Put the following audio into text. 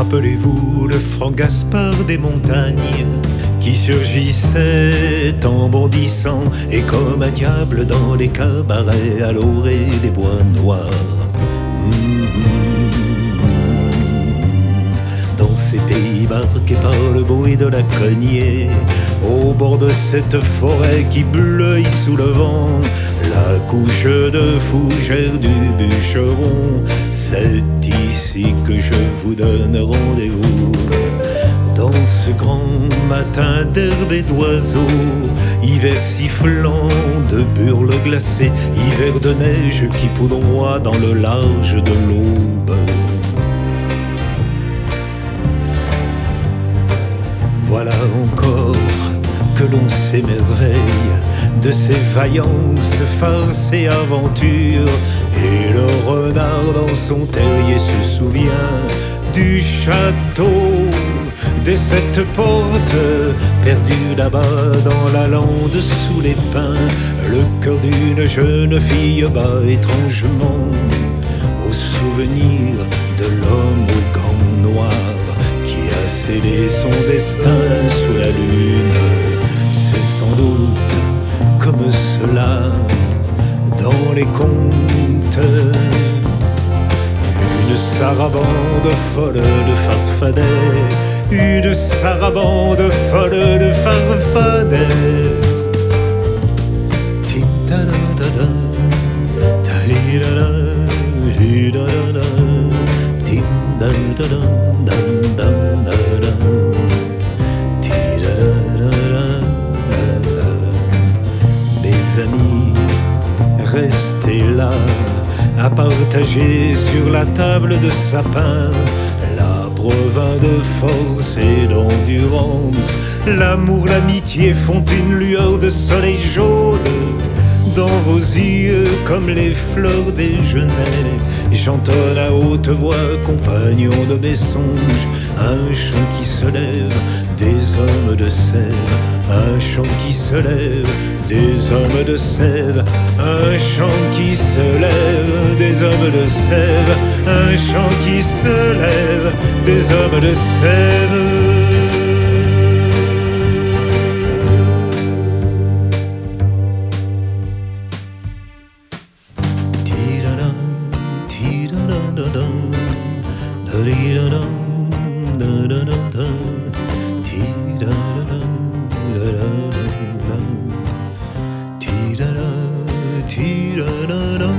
Rappelez-vous le franc Gaspard des montagnes qui surgissait en bondissant et comme un diable dans les cabarets à l'orée des bois noirs. Dans ces pays marqués par le bruit de la cognée, au bord de cette forêt qui bleuit sous le vent, couche de fougère du bûcheron, c'est ici que je vous donne rendez-vous. Dans ce grand matin d'herbe et d'oiseaux, hiver sifflant de burles glacées, hiver de neige qui poudroie dans le large de l'aube. Voilà encore que l'on s'émerveille de ces vaillances, farces et aventures. Et le renard dans son terrier se souvient du château, de cette porte perdue là-bas dans la lande sous les pins. Le cœur d'une jeune fille bat étrangement au souvenir de l'homme au gants noir qui a scellé son destin Une sarabande folle de farfadets, une sarabande folle de dam-dam-da-da, à partager sur la table de sapin l'arbre vin de force et d'endurance. L'amour, l'amitié font une lueur de soleil jaune dans vos yeux comme les fleurs des genêts. J'entends à haute voix, compagnon de mes songes, un chant qui se lève des hommes de sève, un chant qui se lève des hommes de sève, un chant qui se lève. Des hommes de sève, un chant qui se lève. Des hommes de sève. da da da.